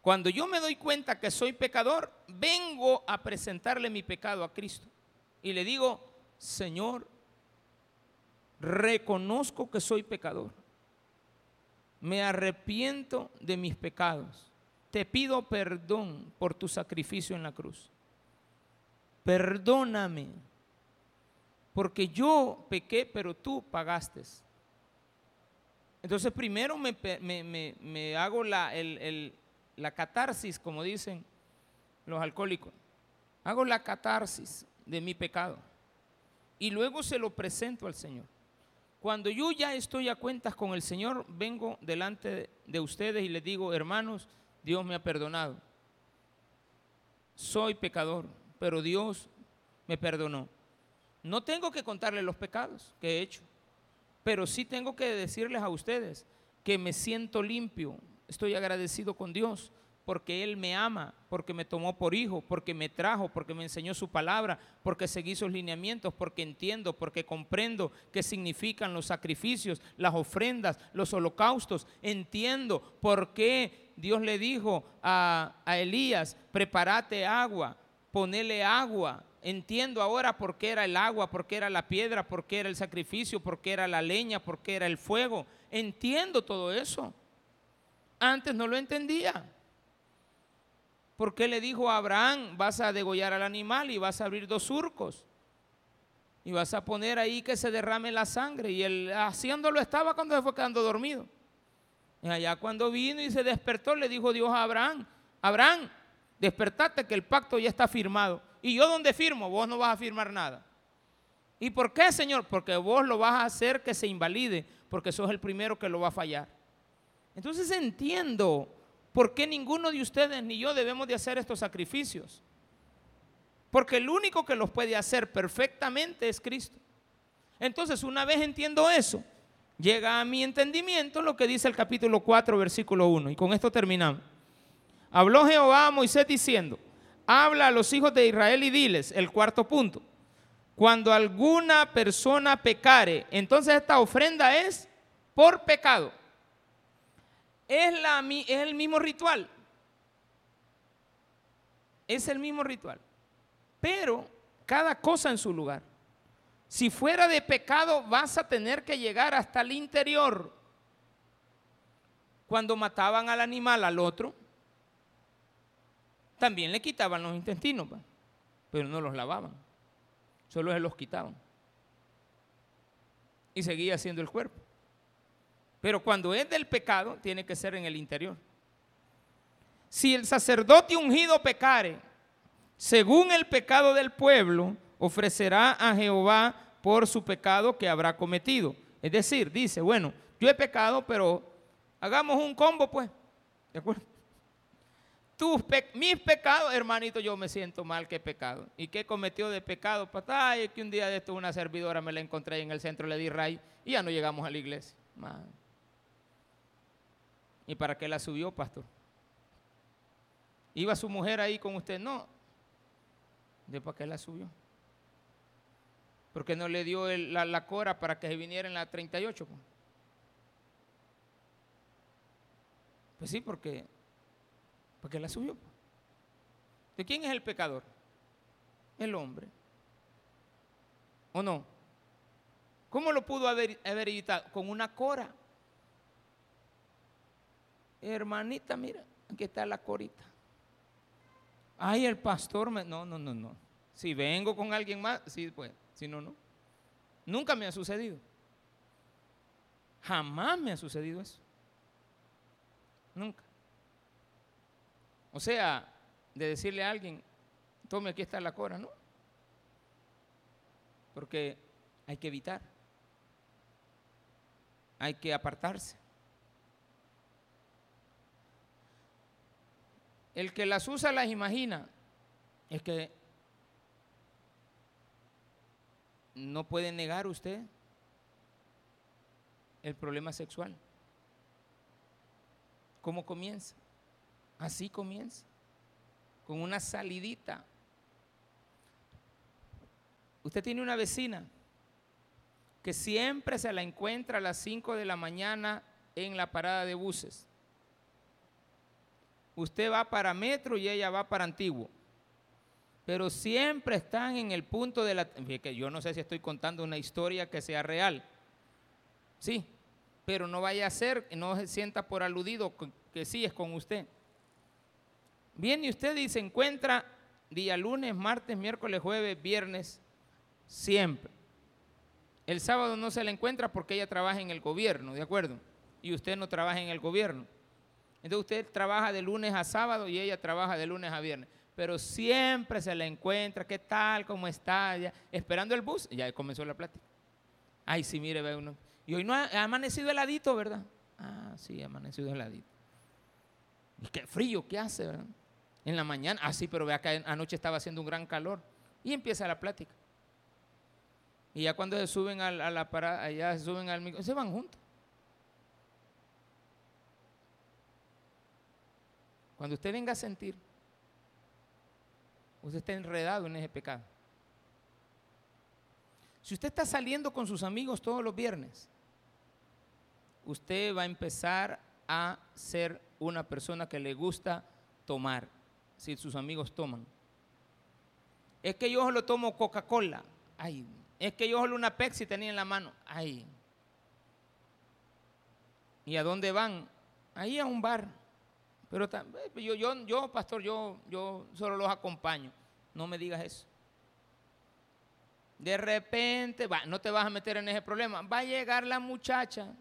Cuando yo me doy cuenta que soy pecador, vengo a presentarle mi pecado a Cristo. Y le digo, Señor, reconozco que soy pecador. Me arrepiento de mis pecados. Te pido perdón por tu sacrificio en la cruz. Perdóname, porque yo pequé, pero tú pagaste. Entonces primero me, hago la, catarsis, como dicen los alcohólicos. Hago la catarsis de mi pecado y luego se lo presento al Señor. Cuando yo ya estoy a cuentas con el Señor, vengo delante de ustedes y les digo, hermanos, Dios me ha perdonado. Soy pecador, pero Dios me perdonó. No tengo que contarles los pecados que he hecho, pero sí tengo que decirles a ustedes que me siento limpio, Estoy agradecido con Dios porque Él me ama, porque me tomó por hijo, porque me trajo, porque me enseñó su palabra, porque seguí sus lineamientos, porque entiendo, porque comprendo qué significan los sacrificios, las ofrendas, los holocaustos. Entiendo por qué Dios le dijo a, Elías, prepárate agua, ponele agua. Entiendo ahora por qué era el agua, por qué era la piedra, por qué era el sacrificio, por qué era la leña, por qué era el fuego. Entiendo todo eso. Antes no lo entendía. Porque le dijo a Abraham, vas a degollar al animal y vas a abrir dos surcos. Y vas a poner ahí que se derrame la sangre. Y él haciéndolo estaba cuando se fue quedando dormido. Y allá cuando vino y se despertó, le dijo Dios a Abraham, Abraham, despertate que el pacto ya está firmado. Y yo donde firmo, vos no vas a firmar nada. ¿Y por qué, Señor? Porque vos lo vas a hacer que se invalide, porque sos el primero que lo va a fallar. Entonces entiendo por qué ninguno de ustedes ni yo debemos de hacer estos sacrificios. Porque el único que los puede hacer perfectamente es Cristo. Entonces, una vez entiendo eso, llega a mi entendimiento lo que dice el capítulo 4, versículo 1. Y con esto terminamos. Habló Jehová a Moisés diciendo, habla a los hijos de Israel y diles, el cuarto punto, cuando alguna persona pecare, entonces esta ofrenda es por pecado. Es, la, es el mismo ritual. Es el mismo ritual. Pero cada cosa en su lugar. Si fuera de pecado, vas a tener que llegar hasta el interior. Cuando mataban al animal al otro, también le quitaban los intestinos, pero no los lavaban, solo se los quitaban. Y seguía siendo el cuerpo. Pero cuando es del pecado, tiene que ser en el interior. Si el sacerdote ungido pecare, según el pecado del pueblo, ofrecerá a Jehová por su pecado que habrá cometido. Es decir, dice, bueno, yo he pecado, pero hagamos un combo, pues. ¿De acuerdo? Mis pecados, hermanito, yo me siento mal que he pecado. ¿Y qué cometió de pecado? Pues, ay, es que un día de esto una servidora me la encontré en el centro, le di ray y ya no llegamos a la iglesia. ¿Y para qué la subió, pastor? ¿Iba su mujer ahí con usted? No. ¿De para qué la subió? porque no le dio la, cora para que se viniera en la 38? Pues, pues sí, porque, porque la subió. Pues. ¿De quién es el pecador? El hombre. ¿O no? ¿Cómo lo pudo haber, haber evitado? Con una cora. Hermanita, mira, aquí está la corita. Ay, el pastor me... No, no, no, no. Si vengo con alguien más, sí, pues. Si no, no. Nunca me ha sucedido. Jamás me ha sucedido eso. Nunca. O sea, de decirle a alguien, tome, aquí está la cora, ¿no? Porque hay que evitar. Hay que apartarse. El que las usa las imagina. Es que no puede negar usted el problema sexual. ¿Cómo comienza? Así comienza, con una salidita. Usted tiene una vecina que siempre se la encuentra a las 5 de la mañana en la parada de buses. Usted va para Metro y ella va para Antiguo pero siempre están en el punto de la... Yo no sé si estoy contando una historia que sea real. Sí, pero no vaya a ser, no se sienta por aludido que sí es con usted. Viene usted y se encuentra día lunes, martes, miércoles, jueves, viernes, siempre. El sábado no se la encuentra porque ella trabaja en el gobierno, ¿de acuerdo? Y usted no trabaja en el gobierno. Entonces usted trabaja de lunes a sábado y ella trabaja de lunes a viernes pero siempre se le encuentra, ¿qué tal? ¿Cómo está? esperando el bus, ya comenzó la plática. Ay, sí, mire, ve uno. Y hoy no ha, amanecido heladito, ¿verdad? Ah, sí, ha amanecido heladito. Y qué frío, ¿qué hace, verdad? En la mañana, ah, sí, pero vea que anoche estaba haciendo un gran calor. Y empieza la plática. Y ya cuando se suben a, la parada, allá se suben al micro, se van juntos. Cuando usted venga a sentir usted está enredado en ese pecado. Si usted está saliendo con sus amigos todos los viernes, usted va a empezar a ser una persona que le gusta tomar, si sus amigos toman. Es que yo solo tomo Coca-Cola. Ay, es que yo solo una Pepsi tenía en la mano. Ay. ¿Y a dónde van? Ahí a un bar. Pero eh, yo, yo, yo, pastor, yo, yo solo los acompaño. No me digas eso. De repente, va, no te vas a meter en ese problema. Va a llegar la muchacha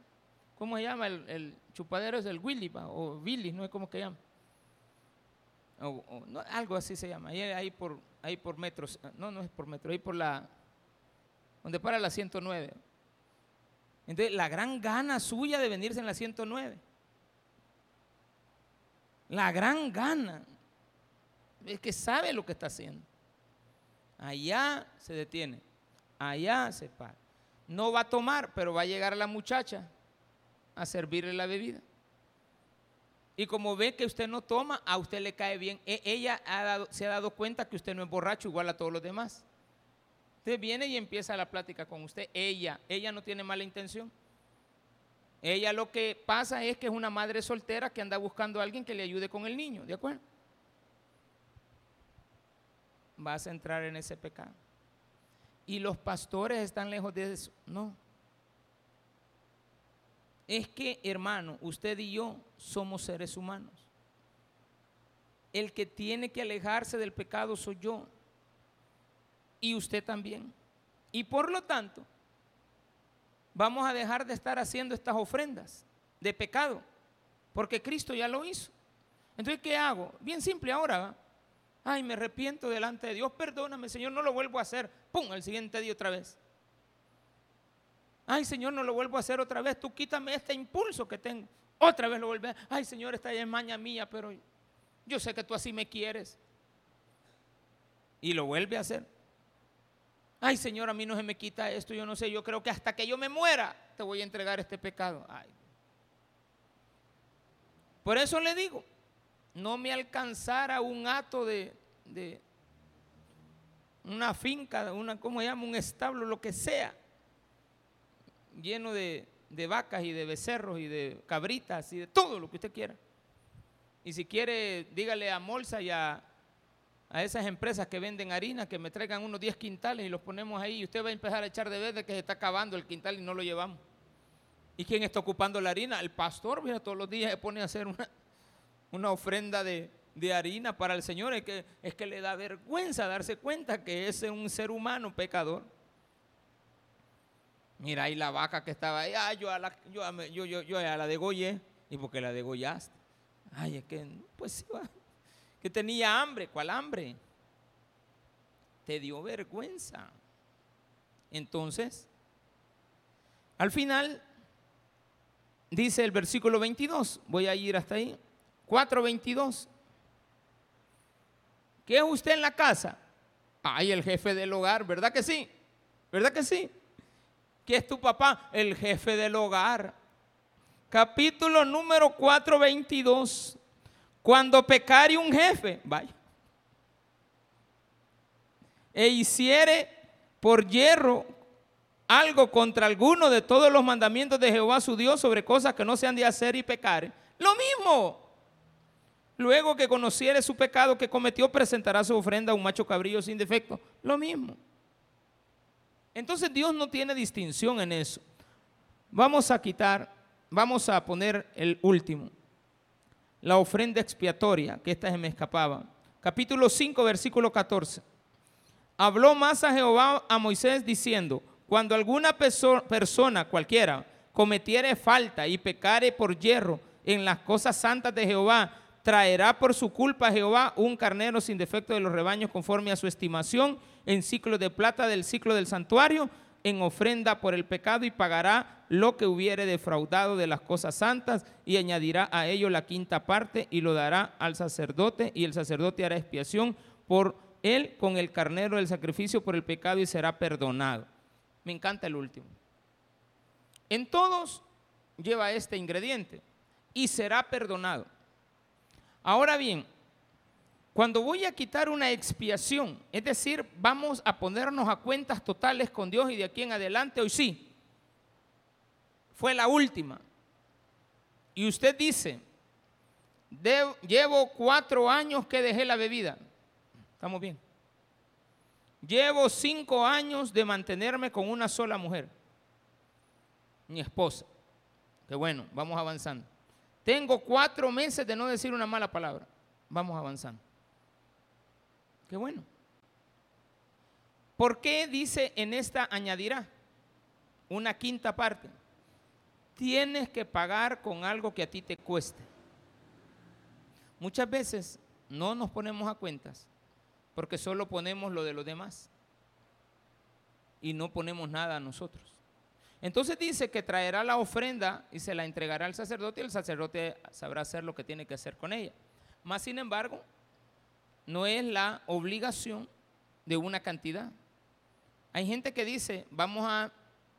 ¿cómo se llama? El, chupadero es el Willy, o Billy, no es como que llama. O, algo así se llama, ahí, por, ahí por metros, no, no es por metro, ahí por la, donde para la 109. Entonces, la gran gana suya de venirse en la 109. La gran gana es que sabe lo que está haciendo. Allá se detiene, allá se para. No va a tomar, pero va a llegar la muchacha a servirle la bebida. Y como ve que usted no toma, a usted le cae bien. E, ella se ha dado cuenta que usted no es borracho igual a todos los demás. Usted viene y empieza la plática con usted. Ella, ella no tiene mala intención. Ella lo que pasa es que es una madre soltera que anda buscando a alguien que le ayude con el niño, ¿de acuerdo? Vas a entrar en ese pecado. Y los pastores están lejos de eso. No. Es que, hermano, usted y yo somos seres humanos. El que tiene que alejarse del pecado soy yo. Y usted también. Y por lo tanto, vamos a dejar de estar haciendo estas ofrendas de pecado. Porque Cristo ya lo hizo. Entonces, ¿qué hago? Bien simple ahora. Ay, me arrepiento delante de Dios. Perdóname, Señor, no lo vuelvo a hacer. ¡Pum! El siguiente día otra vez. Ay, Señor, no lo vuelvo a hacer otra vez. Tú quítame este impulso que tengo. Otra vez lo vuelve a Ay, Señor, esta es maña mía, pero yo sé que tú así me quieres. Y lo vuelve a hacer. Ay, Señor, a mí no se me quita esto. Yo no sé, yo creo que hasta que yo me muera te voy a entregar este pecado. Ay. Por eso le digo, no me alcanzara un acto de, de una finca, una, ¿cómo se llama? Un establo, lo que sea lleno de, vacas y de becerros y de cabritas y de todo lo que usted quiera. Y si quiere, dígale a Molsa y a, esas empresas que venden harina que me traigan unos 10 quintales y los ponemos ahí y usted va a empezar a echar de verde que se está acabando el quintal y no lo llevamos. ¿Y quién está ocupando la harina? El pastor, mira, todos los días se pone a hacer una, una ofrenda de, harina para el Señor. Es que, es que le da vergüenza darse cuenta que ese es un ser humano pecador. Mira ahí la vaca que estaba ahí, ah, yo, a la, yo, yo, yo, yo a la degollé. ¿Y porque la degollaste? Ay, es que, pues sí, que tenía hambre. ¿Cuál hambre? Te dio vergüenza. Entonces, al final, dice el versículo 22, voy a ir hasta ahí, 4.22. ¿Qué es usted en la casa? Ay, el jefe del hogar, ¿verdad que sí? ¿Verdad que sí? ¿Qué es tu papá? El jefe del hogar. Capítulo número 422. Cuando pecare un jefe, vaya, e hiciere por hierro algo contra alguno de todos los mandamientos de Jehová su Dios sobre cosas que no se han de hacer y pecar, lo mismo. Luego que conociere su pecado que cometió, presentará su ofrenda a un macho cabrillo sin defecto. Lo mismo. Entonces Dios no tiene distinción en eso. Vamos a quitar, vamos a poner el último, la ofrenda expiatoria, que esta se me escapaba. Capítulo 5, versículo 14. Habló más a Jehová a Moisés diciendo, cuando alguna persona cualquiera cometiere falta y pecare por hierro en las cosas santas de Jehová, traerá por su culpa a Jehová un carnero sin defecto de los rebaños conforme a su estimación en ciclo de plata del ciclo del santuario en ofrenda por el pecado y pagará lo que hubiere defraudado de las cosas santas y añadirá a ello la quinta parte y lo dará al sacerdote y el sacerdote hará expiación por él con el carnero del sacrificio por el pecado y será perdonado. Me encanta el último. En todos lleva este ingrediente y será perdonado. Ahora bien, cuando voy a quitar una expiación, es decir, vamos a ponernos a cuentas totales con Dios y de aquí en adelante, hoy sí, fue la última. Y usted dice, llevo cuatro años que dejé la bebida. ¿Estamos bien? Llevo cinco años de mantenerme con una sola mujer, mi esposa. Qué bueno, vamos avanzando. Tengo cuatro meses de no decir una mala palabra. Vamos avanzando. Qué bueno. ¿Por qué dice en esta añadirá una quinta parte? tienes que pagar con algo que a ti te cueste. Muchas veces no nos ponemos a cuentas porque solo ponemos lo de los demás y no ponemos nada a nosotros. Entonces dice que traerá la ofrenda y se la entregará al sacerdote y el sacerdote sabrá hacer lo que tiene que hacer con ella. Más sin embargo, no es la obligación de una cantidad. Hay gente que dice, vamos a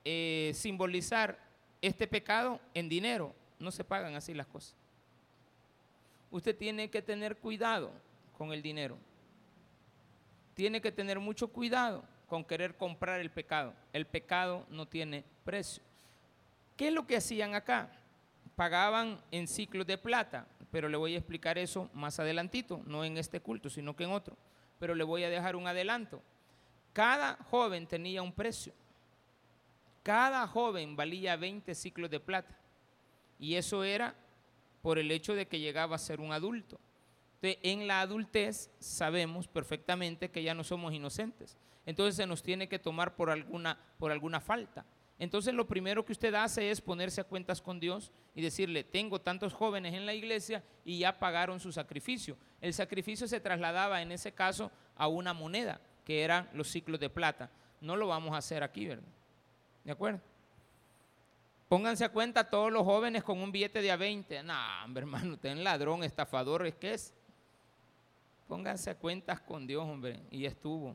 eh, simbolizar este pecado en dinero. No se pagan así las cosas. Usted tiene que tener cuidado con el dinero. Tiene que tener mucho cuidado con querer comprar el pecado. El pecado no tiene precio. ¿Qué es lo que hacían acá? Pagaban en ciclos de plata, pero le voy a explicar eso más adelantito, no en este culto, sino que en otro. Pero le voy a dejar un adelanto. Cada joven tenía un precio. Cada joven valía 20 ciclos de plata. Y eso era por el hecho de que llegaba a ser un adulto. en la adultez sabemos perfectamente que ya no somos inocentes. Entonces se nos tiene que tomar por alguna, por alguna falta. Entonces lo primero que usted hace es ponerse a cuentas con Dios y decirle, tengo tantos jóvenes en la iglesia y ya pagaron su sacrificio. El sacrificio se trasladaba en ese caso a una moneda, que eran los ciclos de plata. No lo vamos a hacer aquí, ¿verdad? ¿De acuerdo? Pónganse a cuenta todos los jóvenes con un billete de a 20. No, hombre, hermano, usted es ladrón, estafador, ¿es que es? Pónganse a cuentas con Dios, hombre, y estuvo.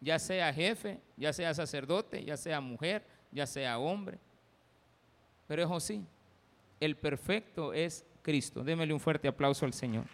Ya sea jefe, ya sea sacerdote, ya sea mujer, ya sea hombre. Pero es así, el perfecto es Cristo. Démele un fuerte aplauso al Señor.